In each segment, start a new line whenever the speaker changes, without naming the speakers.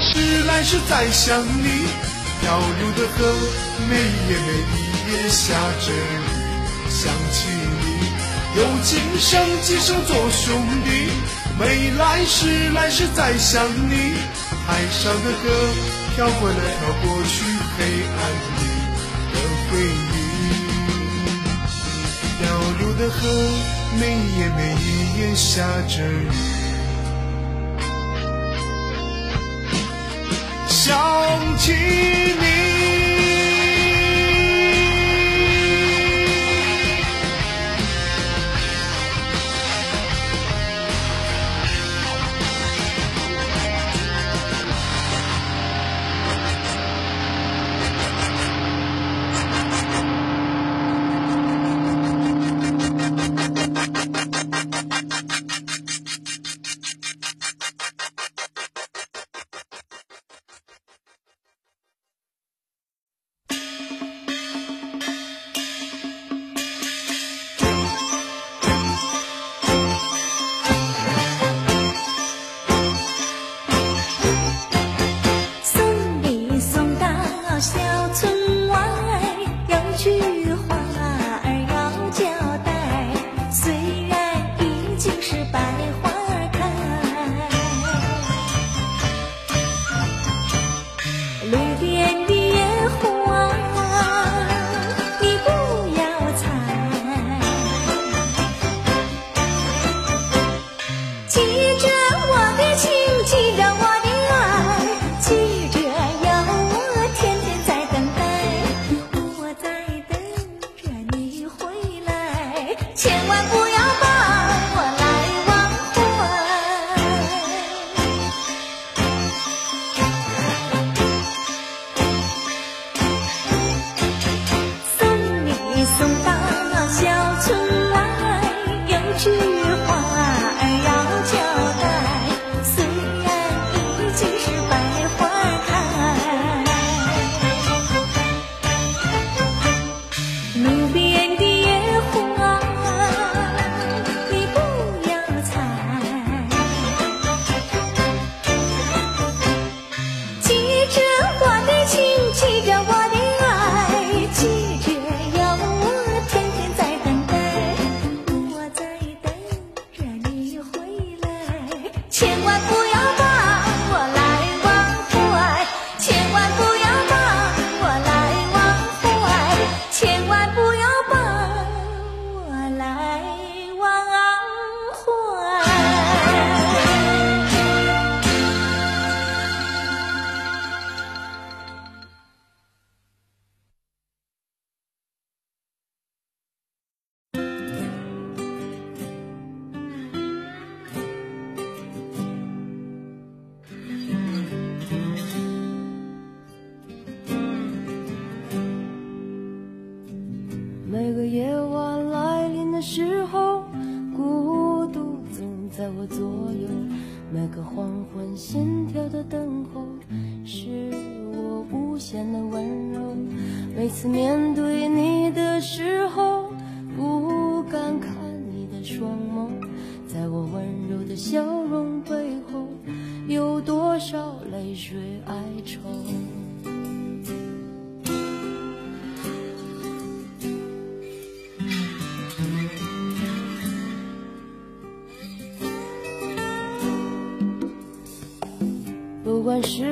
时来时再想你，漂流的河，每一夜每一夜下着雨，想起你，有今生今生做兄弟。没来时来时再想你，海上的歌飘过来飘过去，黑暗里的回忆。漂流的河，每一夜每一夜下着雨，想起你。
所有每个黄昏心跳的等候，是我无限的温柔。每次面对你的时候，不敢看你的双眸，在我温柔的笑容背后，有多少泪水哀愁？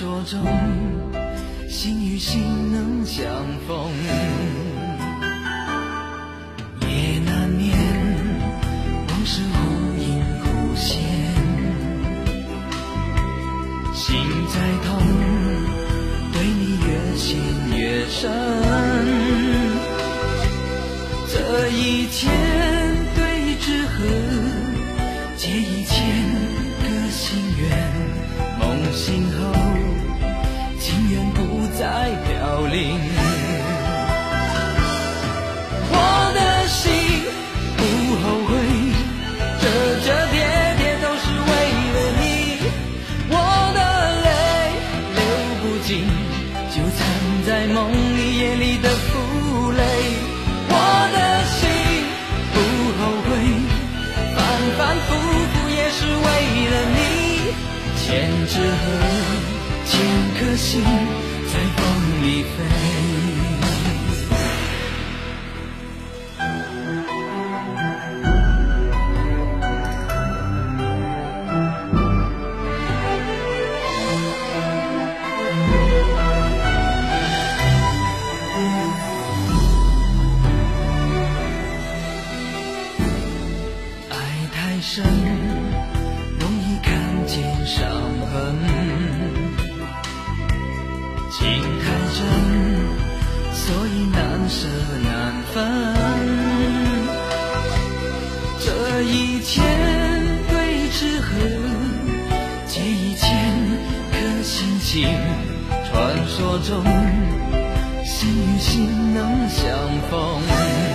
说中心与心能相逢。你的负累我的心不后悔反反复复也是为了你千纸鹤千颗心在风里飞。深，容易看见伤痕。情太真，所以难舍难分。这一千对之恨，借一千颗心情，传说中心与心能相逢。